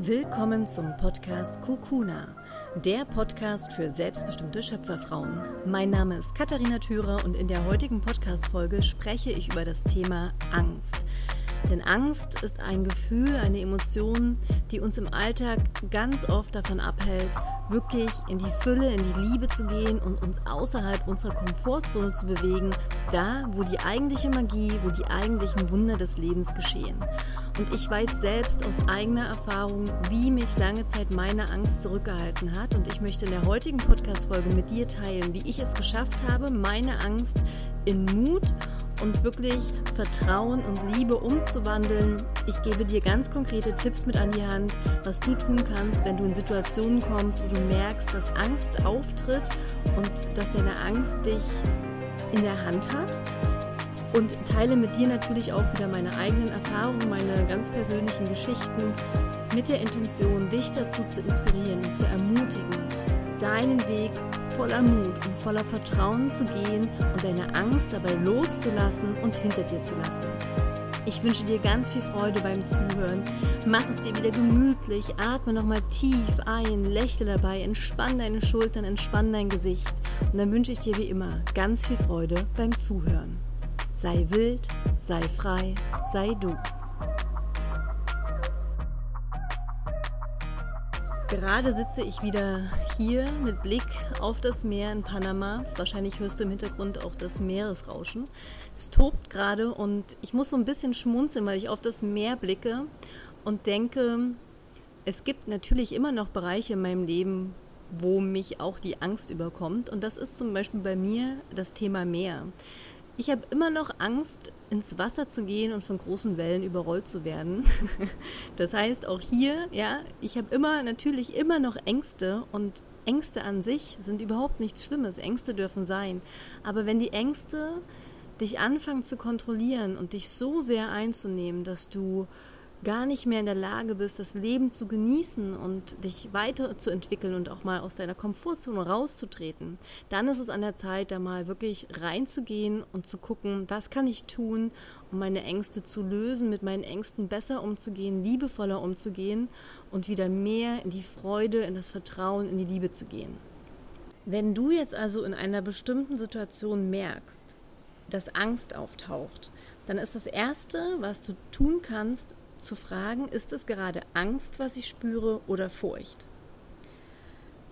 Willkommen zum Podcast Kukuna, der Podcast für selbstbestimmte Schöpferfrauen. Mein Name ist Katharina Thürer und in der heutigen Podcast-Folge spreche ich über das Thema Angst. Denn Angst ist ein Gefühl, eine Emotion, die uns im Alltag ganz oft davon abhält, wirklich in die Fülle, in die Liebe zu gehen und uns außerhalb unserer Komfortzone zu bewegen, da, wo die eigentliche Magie, wo die eigentlichen Wunder des Lebens geschehen. Und ich weiß selbst aus eigener Erfahrung, wie mich lange Zeit meine Angst zurückgehalten hat. Und ich möchte in der heutigen Podcast-Folge mit dir teilen, wie ich es geschafft habe, meine Angst in Mut und wirklich Vertrauen und Liebe umzuwandeln. Ich gebe dir ganz konkrete Tipps mit an die Hand, was du tun kannst, wenn du in Situationen kommst, wo du merkst, dass Angst auftritt und dass deine Angst dich in der Hand hat. Und teile mit dir natürlich auch wieder meine eigenen Erfahrungen, meine ganz persönlichen Geschichten mit der Intention, dich dazu zu inspirieren und zu ermutigen, deinen Weg voller Mut und voller Vertrauen zu gehen und deine Angst dabei loszulassen und hinter dir zu lassen. Ich wünsche dir ganz viel Freude beim Zuhören. Mach es dir wieder gemütlich, atme nochmal tief ein, lächle dabei, entspann deine Schultern, entspann dein Gesicht. Und dann wünsche ich dir wie immer ganz viel Freude beim Zuhören. Sei wild, sei frei, sei du. Gerade sitze ich wieder hier mit Blick auf das Meer in Panama. Wahrscheinlich hörst du im Hintergrund auch das Meeresrauschen. Es tobt gerade und ich muss so ein bisschen schmunzeln, weil ich auf das Meer blicke und denke, es gibt natürlich immer noch Bereiche in meinem Leben, wo mich auch die Angst überkommt. Und das ist zum Beispiel bei mir das Thema Meer. Ich habe immer noch Angst, ins Wasser zu gehen und von großen Wellen überrollt zu werden. Das heißt, auch hier, ja, ich habe immer natürlich immer noch Ängste und Ängste an sich sind überhaupt nichts Schlimmes. Ängste dürfen sein. Aber wenn die Ängste dich anfangen zu kontrollieren und dich so sehr einzunehmen, dass du gar nicht mehr in der Lage bist, das Leben zu genießen und dich weiterzuentwickeln und auch mal aus deiner Komfortzone rauszutreten, dann ist es an der Zeit, da mal wirklich reinzugehen und zu gucken, was kann ich tun, um meine Ängste zu lösen, mit meinen Ängsten besser umzugehen, liebevoller umzugehen und wieder mehr in die Freude, in das Vertrauen, in die Liebe zu gehen. Wenn du jetzt also in einer bestimmten Situation merkst, dass Angst auftaucht, dann ist das Erste, was du tun kannst, zu fragen, ist es gerade Angst, was ich spüre oder Furcht?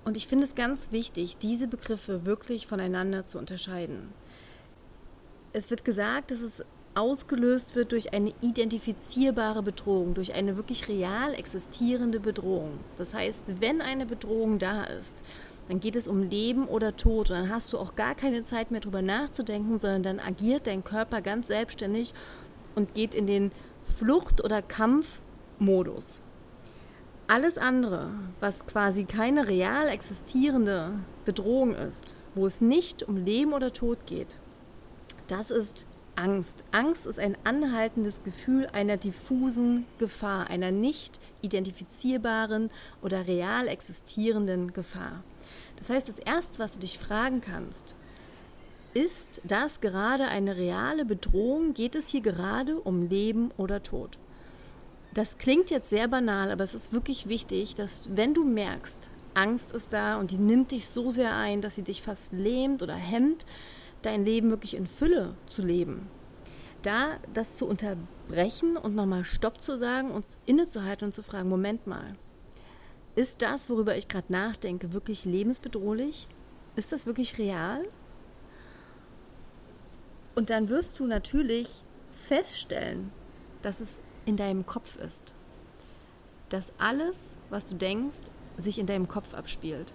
Und ich finde es ganz wichtig, diese Begriffe wirklich voneinander zu unterscheiden. Es wird gesagt, dass es ausgelöst wird durch eine identifizierbare Bedrohung, durch eine wirklich real existierende Bedrohung. Das heißt, wenn eine Bedrohung da ist, dann geht es um Leben oder Tod und dann hast du auch gar keine Zeit mehr drüber nachzudenken, sondern dann agiert dein Körper ganz selbstständig und geht in den Flucht- oder Kampfmodus. Alles andere, was quasi keine real existierende Bedrohung ist, wo es nicht um Leben oder Tod geht, das ist Angst. Angst ist ein anhaltendes Gefühl einer diffusen Gefahr, einer nicht identifizierbaren oder real existierenden Gefahr. Das heißt, das Erste, was du dich fragen kannst, ist das gerade eine reale Bedrohung? Geht es hier gerade um Leben oder Tod? Das klingt jetzt sehr banal, aber es ist wirklich wichtig, dass wenn du merkst, Angst ist da und die nimmt dich so sehr ein, dass sie dich fast lähmt oder hemmt, dein Leben wirklich in Fülle zu leben. Da das zu unterbrechen und nochmal Stopp zu sagen und innezuhalten und zu fragen, Moment mal, ist das, worüber ich gerade nachdenke, wirklich lebensbedrohlich? Ist das wirklich real? Und dann wirst du natürlich feststellen, dass es in deinem Kopf ist. Dass alles, was du denkst, sich in deinem Kopf abspielt.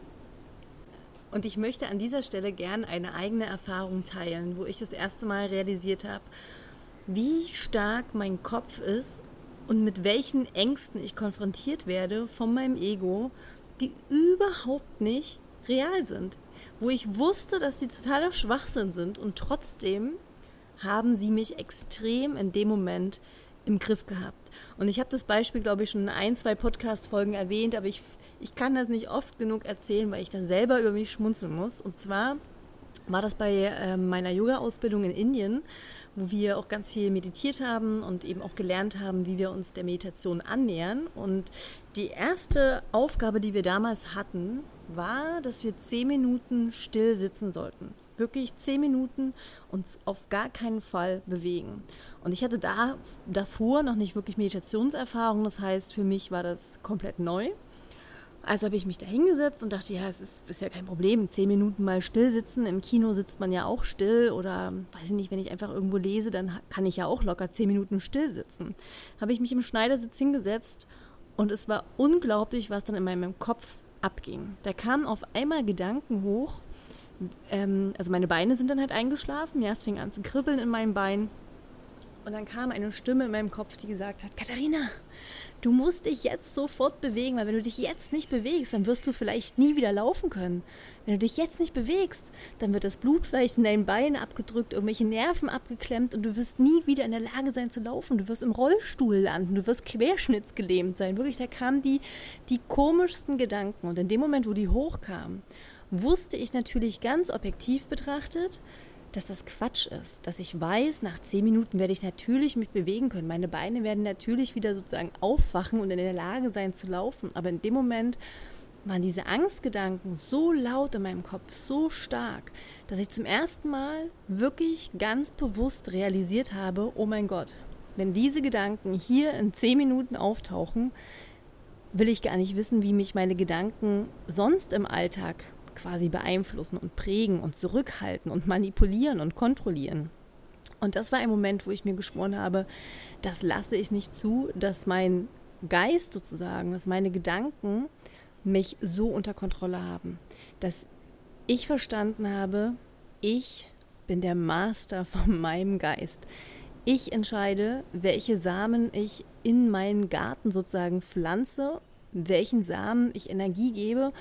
Und ich möchte an dieser Stelle gern eine eigene Erfahrung teilen, wo ich das erste Mal realisiert habe, wie stark mein Kopf ist und mit welchen Ängsten ich konfrontiert werde von meinem Ego, die überhaupt nicht real sind. Wo ich wusste, dass die totaler Schwachsinn sind und trotzdem haben sie mich extrem in dem Moment im Griff gehabt. Und ich habe das Beispiel, glaube ich, schon in ein, zwei Podcast-Folgen erwähnt, aber ich, ich kann das nicht oft genug erzählen, weil ich da selber über mich schmunzeln muss. Und zwar war das bei äh, meiner Yoga-Ausbildung in Indien, wo wir auch ganz viel meditiert haben und eben auch gelernt haben, wie wir uns der Meditation annähern. Und die erste Aufgabe, die wir damals hatten, war, dass wir zehn Minuten still sitzen sollten. Wirklich zehn Minuten uns auf gar keinen Fall bewegen. Und ich hatte da davor noch nicht wirklich Meditationserfahrung. Das heißt, für mich war das komplett neu. Also habe ich mich da hingesetzt und dachte, ja, es ist, ist, ja kein Problem, zehn Minuten mal still sitzen. Im Kino sitzt man ja auch still oder weiß ich nicht, wenn ich einfach irgendwo lese, dann kann ich ja auch locker zehn Minuten still sitzen. Habe ich mich im Schneidersitz hingesetzt und es war unglaublich, was dann in meinem Kopf abging. Da kamen auf einmal Gedanken hoch. Ähm, also meine Beine sind dann halt eingeschlafen. Ja, es fing an zu kribbeln in meinen Beinen. Und dann kam eine Stimme in meinem Kopf, die gesagt hat, Katharina, du musst dich jetzt sofort bewegen, weil wenn du dich jetzt nicht bewegst, dann wirst du vielleicht nie wieder laufen können. Wenn du dich jetzt nicht bewegst, dann wird das Blut vielleicht in deinen Beinen abgedrückt, irgendwelche Nerven abgeklemmt und du wirst nie wieder in der Lage sein zu laufen. Du wirst im Rollstuhl landen, du wirst querschnittsgelähmt sein. Wirklich, da kamen die, die komischsten Gedanken. Und in dem Moment, wo die hochkamen, wusste ich natürlich ganz objektiv betrachtet, dass das Quatsch ist, dass ich weiß, nach zehn Minuten werde ich natürlich mich bewegen können. Meine Beine werden natürlich wieder sozusagen aufwachen und in der Lage sein zu laufen. Aber in dem Moment waren diese Angstgedanken so laut in meinem Kopf, so stark, dass ich zum ersten Mal wirklich ganz bewusst realisiert habe, oh mein Gott, wenn diese Gedanken hier in zehn Minuten auftauchen, will ich gar nicht wissen, wie mich meine Gedanken sonst im Alltag quasi beeinflussen und prägen und zurückhalten und manipulieren und kontrollieren. Und das war ein Moment, wo ich mir geschworen habe, das lasse ich nicht zu, dass mein Geist sozusagen, dass meine Gedanken mich so unter Kontrolle haben, dass ich verstanden habe, ich bin der Master von meinem Geist. Ich entscheide, welche Samen ich in meinen Garten sozusagen pflanze, welchen Samen ich Energie gebe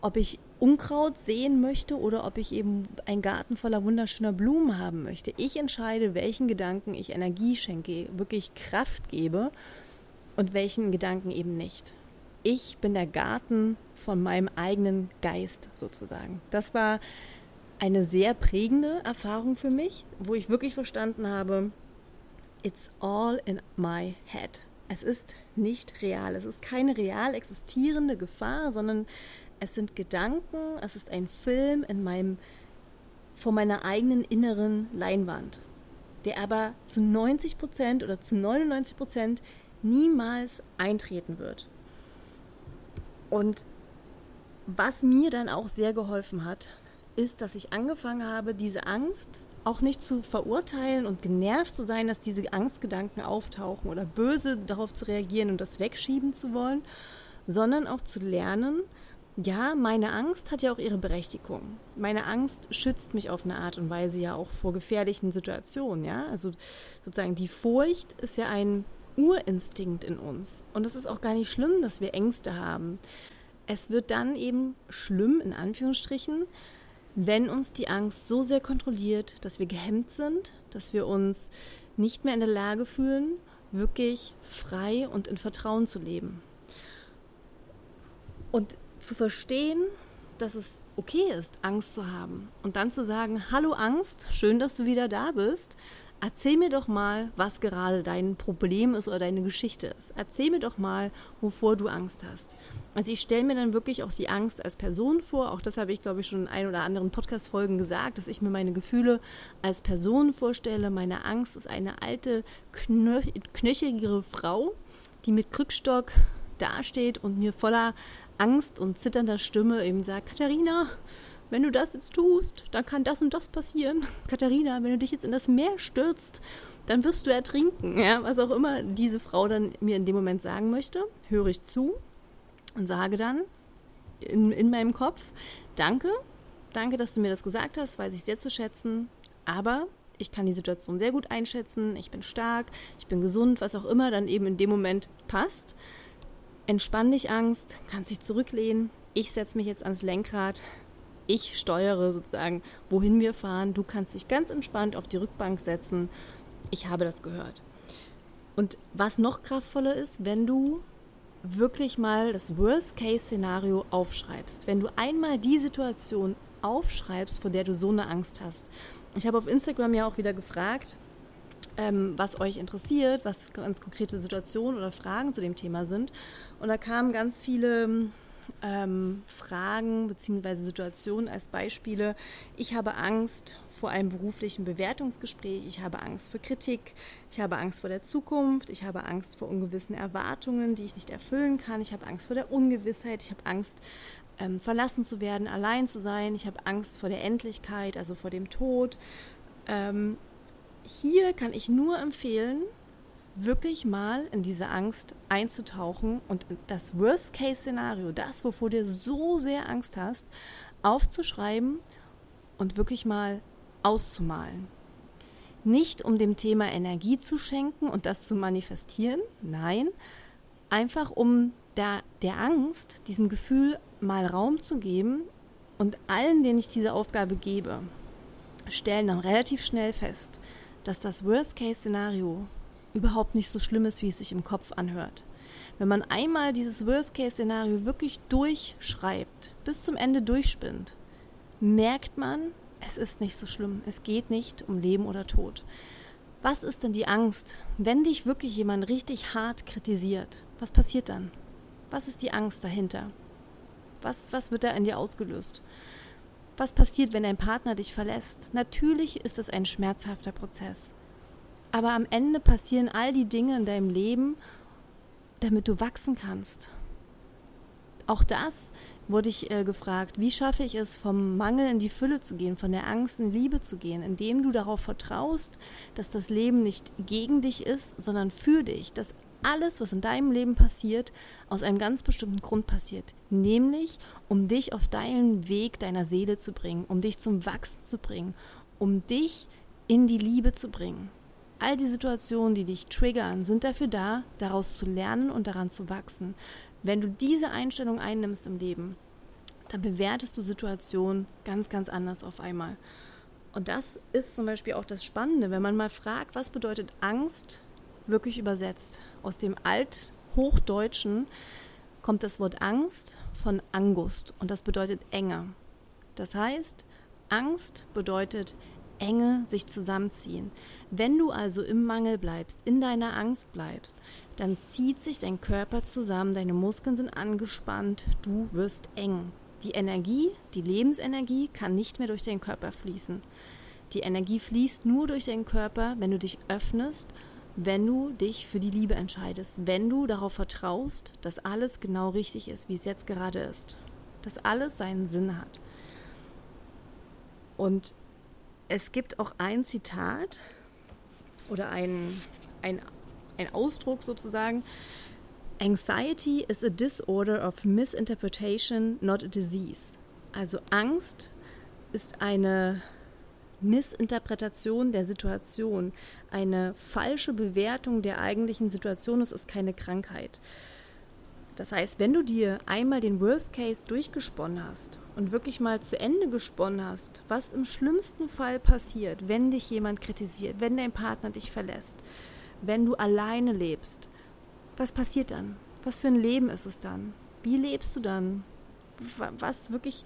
ob ich Unkraut sehen möchte oder ob ich eben einen Garten voller wunderschöner Blumen haben möchte. Ich entscheide, welchen Gedanken ich Energie schenke, wirklich Kraft gebe und welchen Gedanken eben nicht. Ich bin der Garten von meinem eigenen Geist sozusagen. Das war eine sehr prägende Erfahrung für mich, wo ich wirklich verstanden habe, it's all in my head. Es ist nicht real. Es ist keine real existierende Gefahr, sondern es sind Gedanken, es ist ein Film in meinem, vor meiner eigenen inneren Leinwand, der aber zu 90 Prozent oder zu 99 Prozent niemals eintreten wird. Und was mir dann auch sehr geholfen hat, ist, dass ich angefangen habe, diese Angst auch nicht zu verurteilen und genervt zu sein, dass diese Angstgedanken auftauchen oder böse darauf zu reagieren und das wegschieben zu wollen, sondern auch zu lernen, ja, meine Angst hat ja auch ihre Berechtigung. Meine Angst schützt mich auf eine Art und Weise ja auch vor gefährlichen Situationen, ja. Also sozusagen die Furcht ist ja ein Urinstinkt in uns. Und es ist auch gar nicht schlimm, dass wir Ängste haben. Es wird dann eben schlimm, in Anführungsstrichen, wenn uns die Angst so sehr kontrolliert, dass wir gehemmt sind, dass wir uns nicht mehr in der Lage fühlen, wirklich frei und in Vertrauen zu leben. Und zu verstehen, dass es okay ist, Angst zu haben und dann zu sagen, hallo Angst, schön, dass du wieder da bist. Erzähl mir doch mal, was gerade dein Problem ist oder deine Geschichte ist. Erzähl mir doch mal, wovor du Angst hast. Also ich stelle mir dann wirklich auch die Angst als Person vor. Auch das habe ich, glaube ich, schon in ein oder anderen Podcast-Folgen gesagt, dass ich mir meine Gefühle als Person vorstelle. Meine Angst ist eine alte, knöcheligere Frau, die mit Krückstock dasteht und mir voller Angst und zitternder Stimme eben sagt, Katharina, wenn du das jetzt tust, dann kann das und das passieren. Katharina, wenn du dich jetzt in das Meer stürzt, dann wirst du ertrinken. Ja, was auch immer diese Frau dann mir in dem Moment sagen möchte, höre ich zu und sage dann in, in meinem Kopf, danke, danke, dass du mir das gesagt hast, weiß ich sehr zu schätzen, aber ich kann die Situation sehr gut einschätzen, ich bin stark, ich bin gesund, was auch immer dann eben in dem Moment passt. Entspann dich, Angst, kannst dich zurücklehnen. Ich setze mich jetzt ans Lenkrad. Ich steuere sozusagen, wohin wir fahren. Du kannst dich ganz entspannt auf die Rückbank setzen. Ich habe das gehört. Und was noch kraftvoller ist, wenn du wirklich mal das Worst-Case-Szenario aufschreibst. Wenn du einmal die Situation aufschreibst, vor der du so eine Angst hast. Ich habe auf Instagram ja auch wieder gefragt, ähm, was euch interessiert, was ganz konkrete Situationen oder Fragen zu dem Thema sind. Und da kamen ganz viele ähm, Fragen bzw. Situationen als Beispiele. Ich habe Angst vor einem beruflichen Bewertungsgespräch, ich habe Angst vor Kritik, ich habe Angst vor der Zukunft, ich habe Angst vor ungewissen Erwartungen, die ich nicht erfüllen kann, ich habe Angst vor der Ungewissheit, ich habe Angst, ähm, verlassen zu werden, allein zu sein, ich habe Angst vor der Endlichkeit, also vor dem Tod. Ähm, hier kann ich nur empfehlen, wirklich mal in diese Angst einzutauchen und das Worst-Case-Szenario, das, wovor du so sehr Angst hast, aufzuschreiben und wirklich mal auszumalen. Nicht um dem Thema Energie zu schenken und das zu manifestieren, nein, einfach um der, der Angst, diesem Gefühl mal Raum zu geben und allen, denen ich diese Aufgabe gebe, stellen dann relativ schnell fest, dass das Worst-Case-Szenario überhaupt nicht so schlimm ist, wie es sich im Kopf anhört. Wenn man einmal dieses Worst-Case-Szenario wirklich durchschreibt, bis zum Ende durchspinnt, merkt man, es ist nicht so schlimm. Es geht nicht um Leben oder Tod. Was ist denn die Angst, wenn dich wirklich jemand richtig hart kritisiert? Was passiert dann? Was ist die Angst dahinter? Was, was wird da in dir ausgelöst? Was passiert, wenn dein Partner dich verlässt? Natürlich ist es ein schmerzhafter Prozess. Aber am Ende passieren all die Dinge in deinem Leben, damit du wachsen kannst. Auch das wurde ich äh, gefragt, wie schaffe ich es, vom Mangel in die Fülle zu gehen, von der Angst in Liebe zu gehen, indem du darauf vertraust, dass das Leben nicht gegen dich ist, sondern für dich, dass alles, was in deinem Leben passiert, aus einem ganz bestimmten Grund passiert, nämlich um dich auf deinen Weg deiner Seele zu bringen, um dich zum Wachsen zu bringen, um dich in die Liebe zu bringen. All die Situationen, die dich triggern, sind dafür da, daraus zu lernen und daran zu wachsen. Wenn du diese Einstellung einnimmst im Leben, dann bewertest du Situationen ganz, ganz anders auf einmal. Und das ist zum Beispiel auch das Spannende, wenn man mal fragt, was bedeutet Angst wirklich übersetzt. Aus dem Althochdeutschen kommt das Wort Angst von Angust und das bedeutet Enge. Das heißt, Angst bedeutet Enge sich zusammenziehen. Wenn du also im Mangel bleibst, in deiner Angst bleibst, dann zieht sich dein Körper zusammen, deine Muskeln sind angespannt, du wirst eng. Die Energie, die Lebensenergie kann nicht mehr durch deinen Körper fließen. Die Energie fließt nur durch deinen Körper, wenn du dich öffnest, wenn du dich für die Liebe entscheidest, wenn du darauf vertraust, dass alles genau richtig ist, wie es jetzt gerade ist, dass alles seinen Sinn hat. Und es gibt auch ein Zitat oder ein, ein, ein Ausdruck sozusagen. Anxiety is a disorder of misinterpretation, not a disease. Also Angst ist eine Missinterpretation der Situation, eine falsche Bewertung der eigentlichen Situation. Es ist keine Krankheit. Das heißt, wenn du dir einmal den Worst Case durchgesponnen hast und wirklich mal zu Ende gesponnen hast, was im schlimmsten Fall passiert, wenn dich jemand kritisiert, wenn dein Partner dich verlässt, wenn du alleine lebst, was passiert dann? Was für ein Leben ist es dann? Wie lebst du dann? Was wirklich,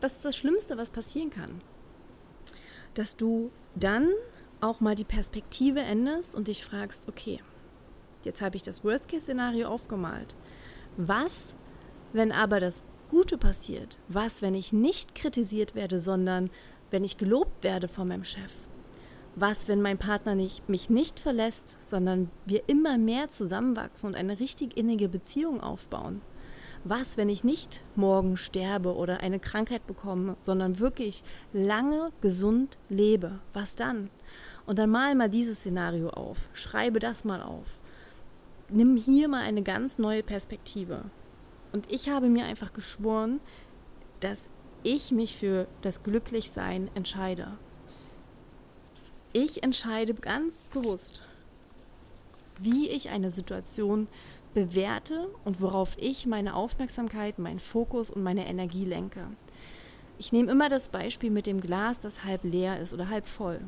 was ist das Schlimmste, was passieren kann? Dass du dann auch mal die Perspektive änderst und dich fragst, okay, jetzt habe ich das Worst-Case-Szenario aufgemalt was, wenn aber das Gute passiert? Was, wenn ich nicht kritisiert werde, sondern wenn ich gelobt werde von meinem Chef? Was, wenn mein Partner nicht, mich nicht verlässt, sondern wir immer mehr zusammenwachsen und eine richtig innige Beziehung aufbauen? Was, wenn ich nicht morgen sterbe oder eine Krankheit bekomme, sondern wirklich lange gesund lebe? Was dann? Und dann mal mal dieses Szenario auf, schreibe das mal auf nimm hier mal eine ganz neue Perspektive. Und ich habe mir einfach geschworen, dass ich mich für das Glücklichsein entscheide. Ich entscheide ganz bewusst, wie ich eine Situation bewerte und worauf ich meine Aufmerksamkeit, meinen Fokus und meine Energie lenke. Ich nehme immer das Beispiel mit dem Glas, das halb leer ist oder halb voll.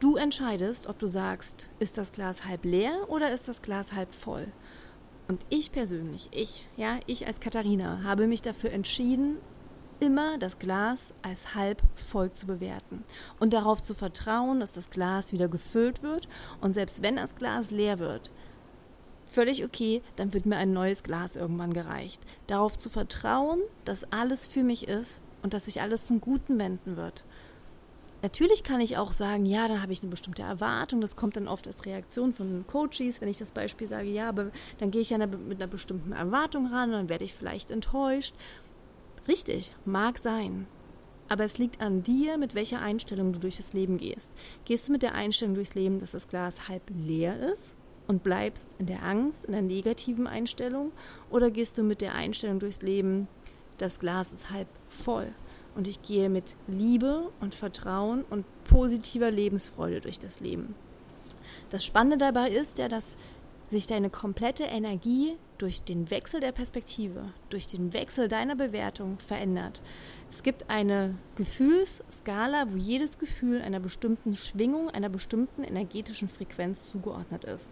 Du entscheidest, ob du sagst, ist das Glas halb leer oder ist das Glas halb voll. Und ich persönlich, ich, ja, ich als Katharina, habe mich dafür entschieden, immer das Glas als halb voll zu bewerten und darauf zu vertrauen, dass das Glas wieder gefüllt wird und selbst wenn das Glas leer wird, völlig okay, dann wird mir ein neues Glas irgendwann gereicht. Darauf zu vertrauen, dass alles für mich ist und dass sich alles zum Guten wenden wird. Natürlich kann ich auch sagen, ja, dann habe ich eine bestimmte Erwartung. Das kommt dann oft als Reaktion von Coaches, wenn ich das Beispiel sage, ja, aber dann gehe ich ja mit einer bestimmten Erwartung ran und dann werde ich vielleicht enttäuscht. Richtig, mag sein. Aber es liegt an dir, mit welcher Einstellung du durch das Leben gehst. Gehst du mit der Einstellung durchs Leben, dass das Glas halb leer ist und bleibst in der Angst, in der negativen Einstellung? Oder gehst du mit der Einstellung durchs Leben, das Glas ist halb voll? und ich gehe mit Liebe und Vertrauen und positiver Lebensfreude durch das Leben. Das Spannende dabei ist ja, dass sich deine komplette Energie durch den Wechsel der Perspektive, durch den Wechsel deiner Bewertung verändert. Es gibt eine Gefühlsskala, wo jedes Gefühl einer bestimmten Schwingung, einer bestimmten energetischen Frequenz zugeordnet ist.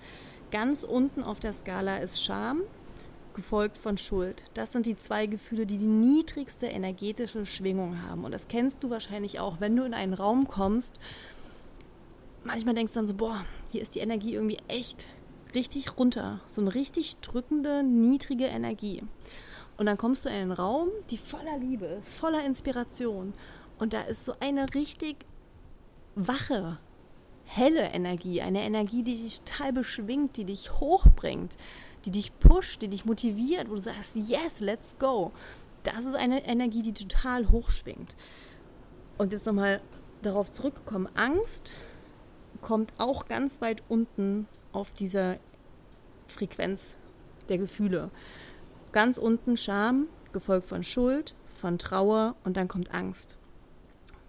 Ganz unten auf der Skala ist Scham, gefolgt von Schuld. Das sind die zwei Gefühle, die die niedrigste energetische Schwingung haben. Und das kennst du wahrscheinlich auch, wenn du in einen Raum kommst. Manchmal denkst du dann so, boah, hier ist die Energie irgendwie echt richtig runter. So eine richtig drückende, niedrige Energie. Und dann kommst du in einen Raum, die voller Liebe ist, voller Inspiration. Und da ist so eine richtig wache, helle Energie, eine Energie, die dich total beschwingt, die dich hochbringt, die dich pusht, die dich motiviert, wo du sagst, yes, let's go. Das ist eine Energie, die total hochschwingt. Und jetzt nochmal darauf zurückgekommen, Angst kommt auch ganz weit unten auf dieser Frequenz der Gefühle. Ganz unten Scham, gefolgt von Schuld, von Trauer und dann kommt Angst.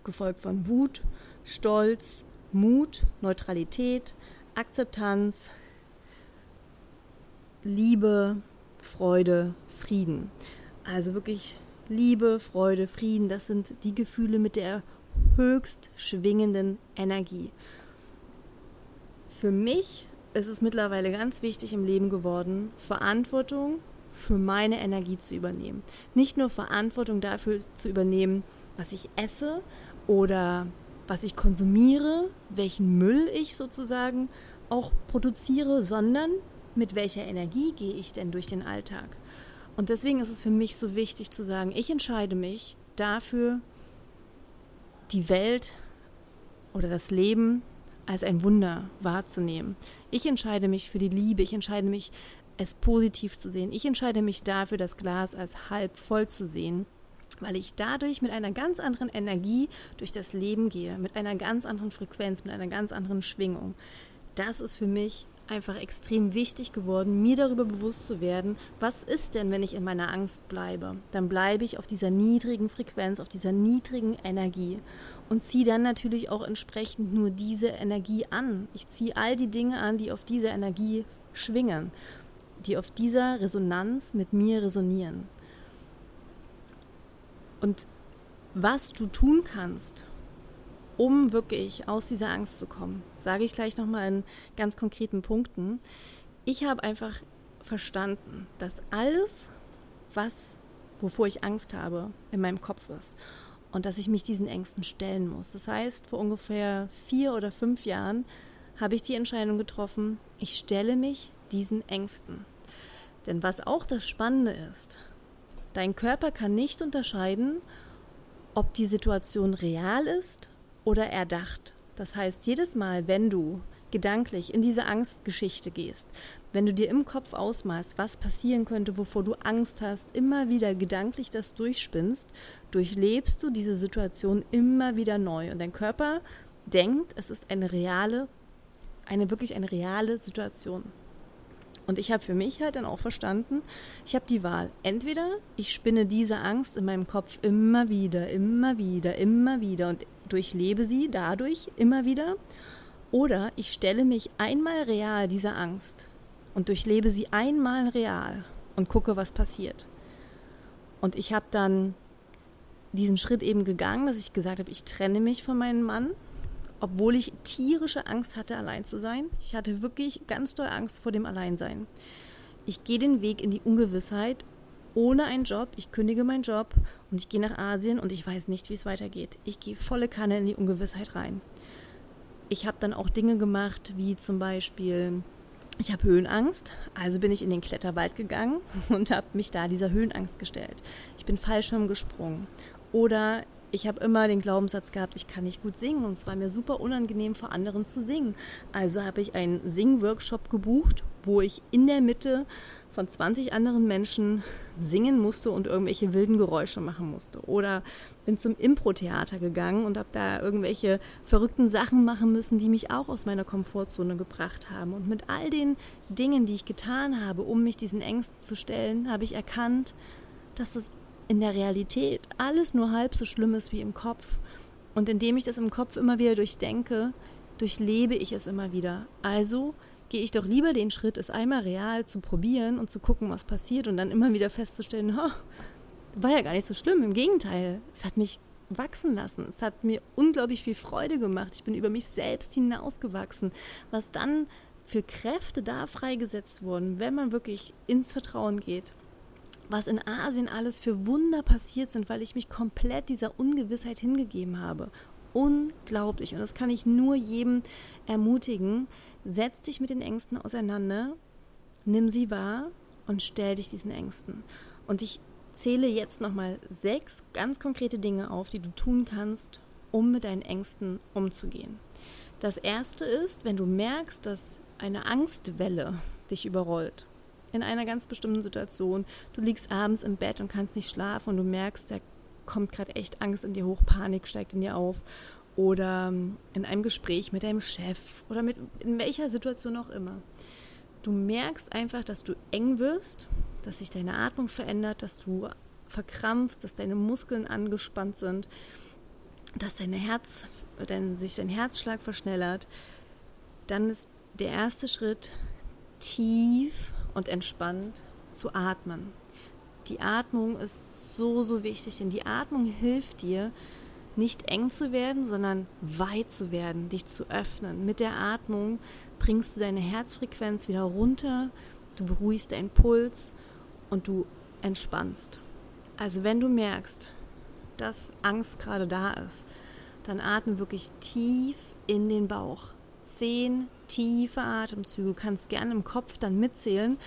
Gefolgt von Wut, Stolz, Mut, Neutralität, Akzeptanz, Liebe, Freude, Frieden. Also wirklich Liebe, Freude, Frieden, das sind die Gefühle mit der höchst schwingenden Energie. Für mich ist es mittlerweile ganz wichtig im Leben geworden, Verantwortung für meine Energie zu übernehmen. Nicht nur Verantwortung dafür zu übernehmen, was ich esse oder was ich konsumiere, welchen Müll ich sozusagen auch produziere, sondern mit welcher Energie gehe ich denn durch den Alltag? Und deswegen ist es für mich so wichtig zu sagen, ich entscheide mich dafür, die Welt oder das Leben als ein Wunder wahrzunehmen. Ich entscheide mich für die Liebe, ich entscheide mich, es positiv zu sehen. Ich entscheide mich dafür, das Glas als halb voll zu sehen, weil ich dadurch mit einer ganz anderen Energie durch das Leben gehe, mit einer ganz anderen Frequenz, mit einer ganz anderen Schwingung. Das ist für mich einfach extrem wichtig geworden, mir darüber bewusst zu werden, was ist denn, wenn ich in meiner Angst bleibe? Dann bleibe ich auf dieser niedrigen Frequenz, auf dieser niedrigen Energie und ziehe dann natürlich auch entsprechend nur diese Energie an. Ich ziehe all die Dinge an, die auf dieser Energie schwingen, die auf dieser Resonanz mit mir resonieren. Und was du tun kannst, um wirklich aus dieser Angst zu kommen. Sage ich gleich nochmal in ganz konkreten Punkten. Ich habe einfach verstanden, dass alles, was, wovor ich Angst habe, in meinem Kopf ist. Und dass ich mich diesen Ängsten stellen muss. Das heißt, vor ungefähr vier oder fünf Jahren habe ich die Entscheidung getroffen, ich stelle mich diesen Ängsten. Denn was auch das Spannende ist, dein Körper kann nicht unterscheiden, ob die Situation real ist oder erdacht. Das heißt, jedes Mal, wenn du gedanklich in diese Angstgeschichte gehst, wenn du dir im Kopf ausmalst, was passieren könnte, wovor du Angst hast, immer wieder gedanklich das durchspinnst, durchlebst du diese Situation immer wieder neu und dein Körper denkt, es ist eine reale, eine wirklich eine reale Situation. Und ich habe für mich halt dann auch verstanden, ich habe die Wahl. Entweder ich spinne diese Angst in meinem Kopf immer wieder, immer wieder, immer wieder und durchlebe sie dadurch immer wieder. Oder ich stelle mich einmal real dieser Angst und durchlebe sie einmal real und gucke, was passiert. Und ich habe dann diesen Schritt eben gegangen, dass ich gesagt habe, ich trenne mich von meinem Mann obwohl ich tierische Angst hatte, allein zu sein. Ich hatte wirklich ganz doll Angst vor dem Alleinsein. Ich gehe den Weg in die Ungewissheit, ohne einen Job, ich kündige meinen Job und ich gehe nach Asien und ich weiß nicht, wie es weitergeht. Ich gehe volle Kanne in die Ungewissheit rein. Ich habe dann auch Dinge gemacht, wie zum Beispiel, ich habe Höhenangst, also bin ich in den Kletterwald gegangen und habe mich da dieser Höhenangst gestellt. Ich bin Fallschirm gesprungen. Oder ich habe immer den Glaubenssatz gehabt, ich kann nicht gut singen und es war mir super unangenehm vor anderen zu singen. Also habe ich einen Sing-Workshop gebucht, wo ich in der Mitte von 20 anderen Menschen singen musste und irgendwelche wilden Geräusche machen musste. Oder bin zum Impro-Theater gegangen und habe da irgendwelche verrückten Sachen machen müssen, die mich auch aus meiner Komfortzone gebracht haben. Und mit all den Dingen, die ich getan habe, um mich diesen Ängsten zu stellen, habe ich erkannt, dass das in der Realität alles nur halb so schlimm ist wie im Kopf. Und indem ich das im Kopf immer wieder durchdenke, durchlebe ich es immer wieder. Also gehe ich doch lieber den Schritt, es einmal real zu probieren und zu gucken, was passiert und dann immer wieder festzustellen, war ja gar nicht so schlimm. Im Gegenteil, es hat mich wachsen lassen. Es hat mir unglaublich viel Freude gemacht. Ich bin über mich selbst hinausgewachsen. Was dann für Kräfte da freigesetzt wurden, wenn man wirklich ins Vertrauen geht was in Asien alles für Wunder passiert sind, weil ich mich komplett dieser Ungewissheit hingegeben habe. Unglaublich. Und das kann ich nur jedem ermutigen. Setz dich mit den Ängsten auseinander, nimm sie wahr und stell dich diesen Ängsten. Und ich zähle jetzt nochmal sechs ganz konkrete Dinge auf, die du tun kannst, um mit deinen Ängsten umzugehen. Das erste ist, wenn du merkst, dass eine Angstwelle dich überrollt, in einer ganz bestimmten Situation. Du liegst abends im Bett und kannst nicht schlafen und du merkst, da kommt gerade echt Angst in dir hoch, Panik steigt in dir auf. Oder ähm, in einem Gespräch mit deinem Chef oder mit in welcher Situation auch immer. Du merkst einfach, dass du eng wirst, dass sich deine Atmung verändert, dass du verkrampfst, dass deine Muskeln angespannt sind, dass dein Herz, dein, sich dein Herzschlag verschnellert. Dann ist der erste Schritt tief und entspannt zu atmen. Die Atmung ist so, so wichtig, denn die Atmung hilft dir, nicht eng zu werden, sondern weit zu werden, dich zu öffnen. Mit der Atmung bringst du deine Herzfrequenz wieder runter, du beruhigst deinen Puls und du entspannst. Also wenn du merkst, dass Angst gerade da ist, dann atme wirklich tief in den Bauch. Zehn tiefe Atemzüge. Du kannst gerne im Kopf dann mitzählen,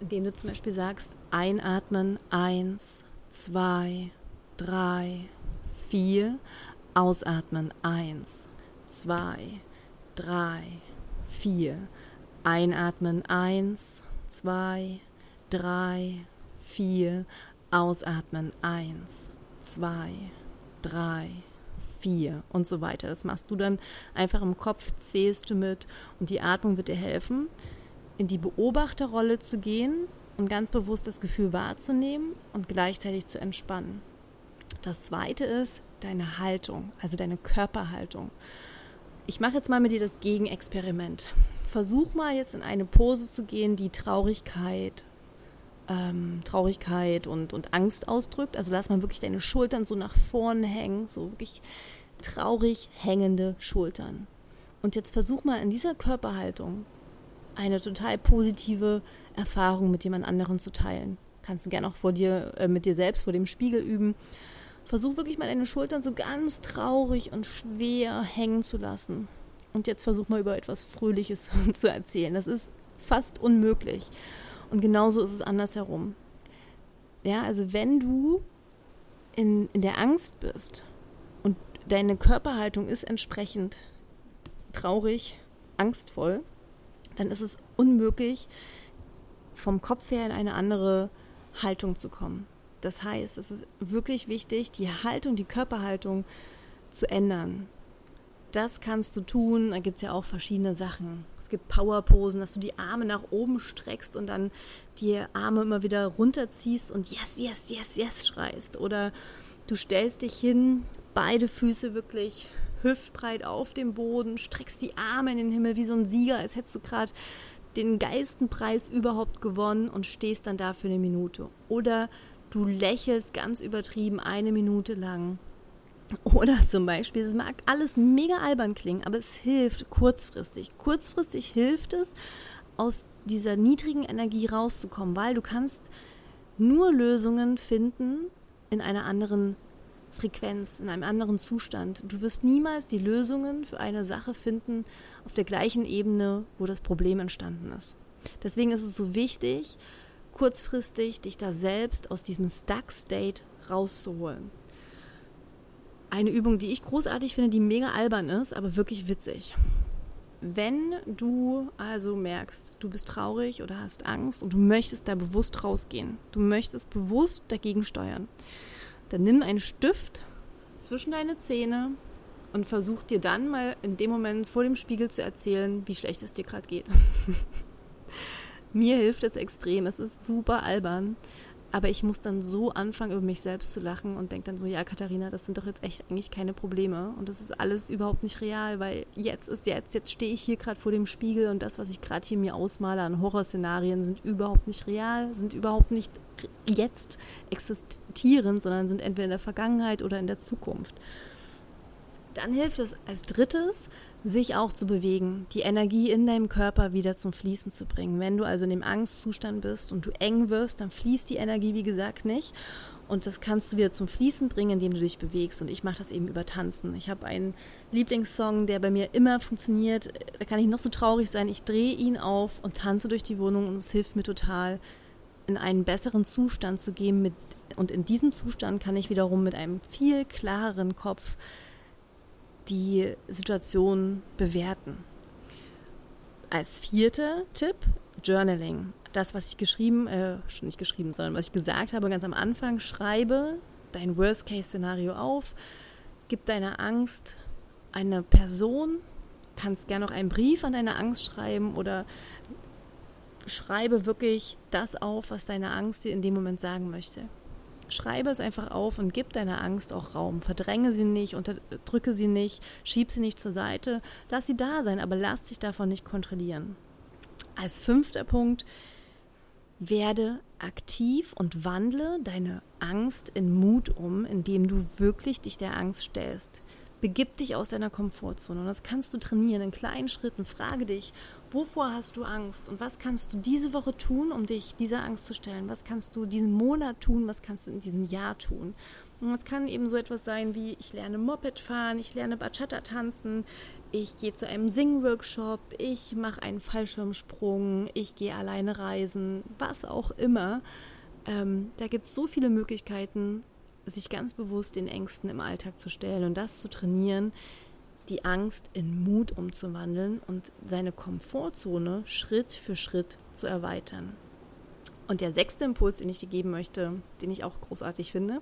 indem du zum Beispiel sagst, einatmen, eins, zwei, drei, vier, ausatmen, eins, zwei, drei, vier, einatmen, eins, zwei, drei, vier, ausatmen, eins, zwei, drei, vier. Und so weiter. Das machst du dann einfach im Kopf, zählst du mit. Und die Atmung wird dir helfen, in die Beobachterrolle zu gehen und ganz bewusst das Gefühl wahrzunehmen und gleichzeitig zu entspannen. Das zweite ist deine Haltung, also deine Körperhaltung. Ich mache jetzt mal mit dir das Gegenexperiment. Versuch mal jetzt in eine Pose zu gehen, die Traurigkeit, ähm, Traurigkeit und, und Angst ausdrückt. Also lass mal wirklich deine Schultern so nach vorne hängen, so wirklich traurig hängende Schultern. Und jetzt versuch mal in dieser Körperhaltung eine total positive Erfahrung mit jemand anderen zu teilen. Kannst du gerne auch vor dir, äh, mit dir selbst vor dem Spiegel üben. Versuch wirklich mal deine Schultern so ganz traurig und schwer hängen zu lassen. Und jetzt versuch mal über etwas Fröhliches zu erzählen. Das ist fast unmöglich. Und genauso ist es andersherum. Ja, also wenn du in, in der Angst bist und deine Körperhaltung ist entsprechend traurig, angstvoll, dann ist es unmöglich, vom Kopf her in eine andere Haltung zu kommen. Das heißt, es ist wirklich wichtig, die Haltung, die Körperhaltung zu ändern. Das kannst du tun. Da gibt es ja auch verschiedene Sachen gibt Powerposen, dass du die Arme nach oben streckst und dann die Arme immer wieder runterziehst und yes, yes, yes, yes schreist. Oder du stellst dich hin, beide Füße wirklich hüftbreit auf dem Boden, streckst die Arme in den Himmel wie so ein Sieger, als hättest du gerade den geilsten Preis überhaupt gewonnen und stehst dann da für eine Minute. Oder du lächelst ganz übertrieben eine Minute lang oder zum Beispiel, es mag alles mega albern klingen, aber es hilft kurzfristig. Kurzfristig hilft es, aus dieser niedrigen Energie rauszukommen, weil du kannst nur Lösungen finden in einer anderen Frequenz, in einem anderen Zustand. Du wirst niemals die Lösungen für eine Sache finden auf der gleichen Ebene, wo das Problem entstanden ist. Deswegen ist es so wichtig, kurzfristig dich da selbst aus diesem Stuck-State rauszuholen. Eine Übung, die ich großartig finde, die mega albern ist, aber wirklich witzig. Wenn du also merkst, du bist traurig oder hast Angst und du möchtest da bewusst rausgehen, du möchtest bewusst dagegen steuern, dann nimm einen Stift zwischen deine Zähne und versuch dir dann mal in dem Moment vor dem Spiegel zu erzählen, wie schlecht es dir gerade geht. Mir hilft es extrem. Es ist super albern. Aber ich muss dann so anfangen, über mich selbst zu lachen und denke dann so, ja, Katharina, das sind doch jetzt echt eigentlich keine Probleme. Und das ist alles überhaupt nicht real, weil jetzt ist jetzt, jetzt stehe ich hier gerade vor dem Spiegel und das, was ich gerade hier mir ausmale an Horrorszenarien, sind überhaupt nicht real, sind überhaupt nicht jetzt existierend, sondern sind entweder in der Vergangenheit oder in der Zukunft. Dann hilft es als drittes, sich auch zu bewegen, die Energie in deinem Körper wieder zum Fließen zu bringen. Wenn du also in dem Angstzustand bist und du eng wirst, dann fließt die Energie, wie gesagt, nicht. Und das kannst du wieder zum Fließen bringen, indem du dich bewegst. Und ich mache das eben über Tanzen. Ich habe einen Lieblingssong, der bei mir immer funktioniert. Da kann ich noch so traurig sein. Ich drehe ihn auf und tanze durch die Wohnung und es hilft mir total, in einen besseren Zustand zu gehen. Mit, und in diesem Zustand kann ich wiederum mit einem viel klareren Kopf die Situation bewerten. Als vierter Tipp Journaling. Das, was ich geschrieben, äh, schon nicht geschrieben, sondern was ich gesagt habe ganz am Anfang, schreibe dein Worst-Case-Szenario auf, gib deiner Angst eine Person, kannst gerne noch einen Brief an deine Angst schreiben oder schreibe wirklich das auf, was deine Angst dir in dem Moment sagen möchte. Schreibe es einfach auf und gib deiner Angst auch Raum. Verdränge sie nicht, unterdrücke sie nicht, schieb sie nicht zur Seite. Lass sie da sein, aber lass dich davon nicht kontrollieren. Als fünfter Punkt, werde aktiv und wandle deine Angst in Mut um, indem du wirklich dich der Angst stellst. Begib dich aus deiner Komfortzone und das kannst du trainieren in kleinen Schritten. Frage dich, wovor hast du Angst und was kannst du diese Woche tun, um dich dieser Angst zu stellen? Was kannst du diesen Monat tun? Was kannst du in diesem Jahr tun? Und es kann eben so etwas sein wie, ich lerne Moped fahren, ich lerne Bachata tanzen, ich gehe zu einem Sing-Workshop, ich mache einen Fallschirmsprung, ich gehe alleine reisen, was auch immer. Ähm, da gibt es so viele Möglichkeiten, sich ganz bewusst den Ängsten im Alltag zu stellen und das zu trainieren, die Angst in Mut umzuwandeln und seine Komfortzone Schritt für Schritt zu erweitern. Und der sechste Impuls, den ich dir geben möchte, den ich auch großartig finde,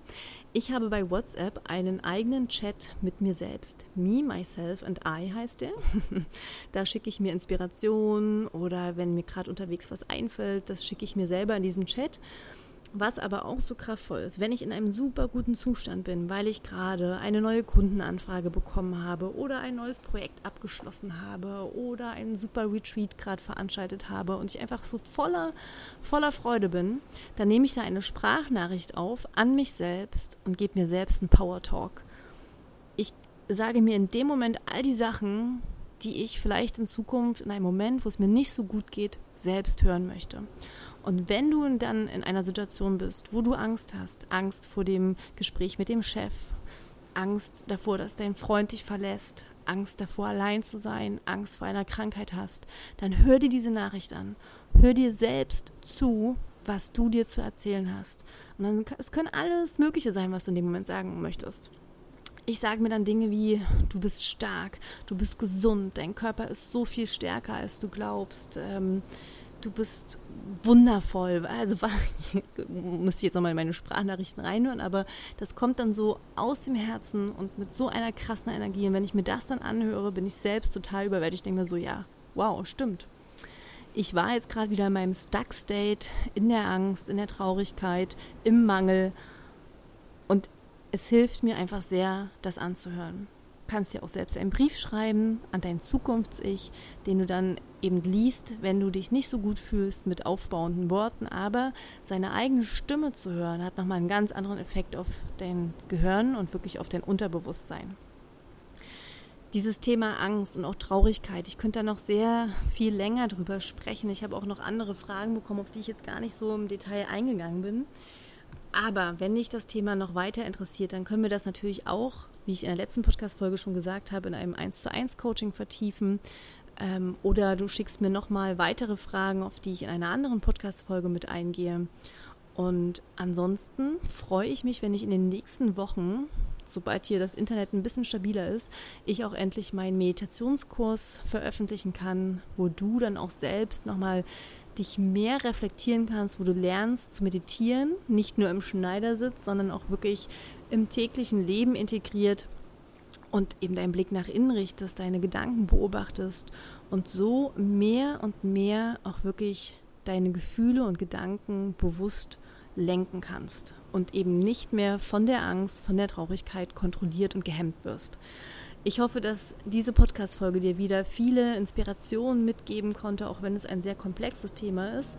ich habe bei WhatsApp einen eigenen Chat mit mir selbst. Me, Myself and I heißt der. da schicke ich mir Inspirationen oder wenn mir gerade unterwegs was einfällt, das schicke ich mir selber in diesem Chat. Was aber auch so kraftvoll ist, wenn ich in einem super guten Zustand bin, weil ich gerade eine neue Kundenanfrage bekommen habe oder ein neues Projekt abgeschlossen habe oder einen super Retreat gerade veranstaltet habe und ich einfach so voller, voller Freude bin, dann nehme ich da eine Sprachnachricht auf an mich selbst und gebe mir selbst einen Power Talk. Ich sage mir in dem Moment all die Sachen, die ich vielleicht in Zukunft in einem Moment, wo es mir nicht so gut geht, selbst hören möchte. Und wenn du dann in einer Situation bist, wo du Angst hast, Angst vor dem Gespräch mit dem Chef, Angst davor, dass dein Freund dich verlässt, Angst davor, allein zu sein, Angst vor einer Krankheit hast, dann hör dir diese Nachricht an. Hör dir selbst zu, was du dir zu erzählen hast. Und dann, es können alles Mögliche sein, was du in dem Moment sagen möchtest. Ich sage mir dann Dinge wie, du bist stark, du bist gesund, dein Körper ist so viel stärker, als du glaubst. Ähm, du bist wundervoll. Also muss ich jetzt nochmal in meine Sprachnachrichten reinhören, aber das kommt dann so aus dem Herzen und mit so einer krassen Energie. Und wenn ich mir das dann anhöre, bin ich selbst total überwältigt. Ich denke mir so, ja, wow, stimmt. Ich war jetzt gerade wieder in meinem Stuck-State, in der Angst, in der Traurigkeit, im Mangel. Und es hilft mir einfach sehr, das anzuhören kannst dir auch selbst einen Brief schreiben an dein Zukunfts-Ich, den du dann eben liest, wenn du dich nicht so gut fühlst mit aufbauenden Worten, aber seine eigene Stimme zu hören, hat nochmal einen ganz anderen Effekt auf dein Gehirn und wirklich auf dein Unterbewusstsein. dieses Thema Angst und auch Traurigkeit, ich könnte da noch sehr viel länger drüber sprechen. Ich habe auch noch andere Fragen bekommen, auf die ich jetzt gar nicht so im Detail eingegangen bin. Aber wenn dich das Thema noch weiter interessiert, dann können wir das natürlich auch, wie ich in der letzten Podcast-Folge schon gesagt habe, in einem 1 zu 1 Coaching vertiefen. Ähm, oder du schickst mir nochmal weitere Fragen, auf die ich in einer anderen Podcast-Folge mit eingehe. Und ansonsten freue ich mich, wenn ich in den nächsten Wochen sobald hier das Internet ein bisschen stabiler ist, ich auch endlich meinen Meditationskurs veröffentlichen kann, wo du dann auch selbst nochmal dich mehr reflektieren kannst, wo du lernst zu meditieren, nicht nur im Schneidersitz, sondern auch wirklich im täglichen Leben integriert und eben deinen Blick nach innen richtest, deine Gedanken beobachtest und so mehr und mehr auch wirklich deine Gefühle und Gedanken bewusst lenken kannst und eben nicht mehr von der Angst, von der Traurigkeit kontrolliert und gehemmt wirst. Ich hoffe, dass diese Podcast-Folge dir wieder viele Inspirationen mitgeben konnte, auch wenn es ein sehr komplexes Thema ist.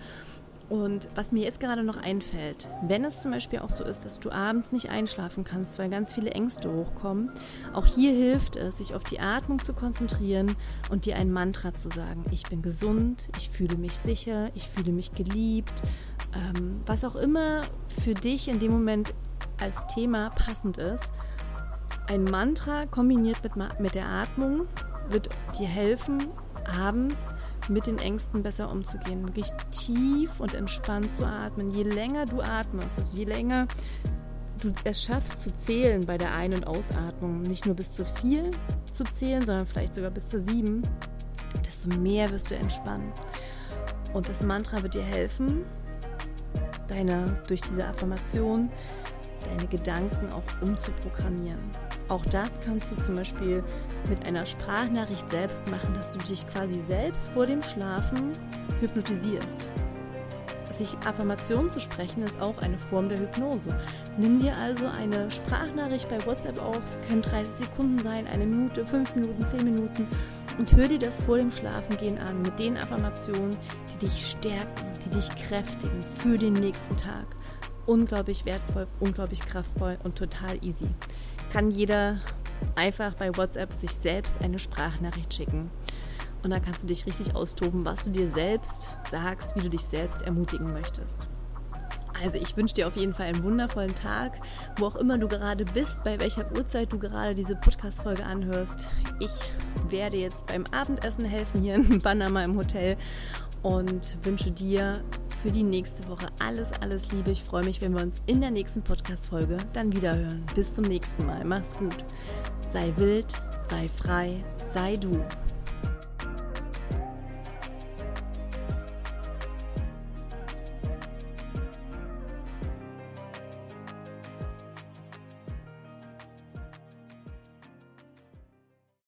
Und was mir jetzt gerade noch einfällt, wenn es zum Beispiel auch so ist, dass du abends nicht einschlafen kannst, weil ganz viele Ängste hochkommen, auch hier hilft es, sich auf die Atmung zu konzentrieren und dir ein Mantra zu sagen. Ich bin gesund, ich fühle mich sicher, ich fühle mich geliebt, ähm, was auch immer für dich in dem Moment als Thema passend ist. Ein Mantra kombiniert mit, mit der Atmung wird dir helfen, abends mit den Ängsten besser umzugehen. Wirklich tief und entspannt zu atmen. Je länger du atmest, also je länger du es schaffst zu zählen bei der Ein- und Ausatmung, nicht nur bis zu vier zu zählen, sondern vielleicht sogar bis zu sieben, desto mehr wirst du entspannen. Und das Mantra wird dir helfen, deine, durch diese Affirmation deine Gedanken auch umzuprogrammieren. Auch das kannst du zum Beispiel mit einer Sprachnachricht selbst machen, dass du dich quasi selbst vor dem Schlafen hypnotisierst. Sich Affirmationen zu sprechen ist auch eine Form der Hypnose. Nimm dir also eine Sprachnachricht bei WhatsApp auf, es können 30 Sekunden sein, eine Minute, fünf Minuten, zehn Minuten und hör dir das vor dem Schlafengehen an mit den Affirmationen, die dich stärken, die dich kräftigen für den nächsten Tag. Unglaublich wertvoll, unglaublich kraftvoll und total easy. Kann jeder einfach bei WhatsApp sich selbst eine Sprachnachricht schicken. Und dann kannst du dich richtig austoben, was du dir selbst sagst, wie du dich selbst ermutigen möchtest. Also ich wünsche dir auf jeden Fall einen wundervollen Tag, wo auch immer du gerade bist, bei welcher Uhrzeit du gerade diese Podcast-Folge anhörst. Ich werde jetzt beim Abendessen helfen hier in Panama im Hotel und wünsche dir für die nächste Woche alles, alles Liebe. Ich freue mich, wenn wir uns in der nächsten Podcast-Folge dann wieder hören. Bis zum nächsten Mal. Mach's gut. Sei wild, sei frei, sei du.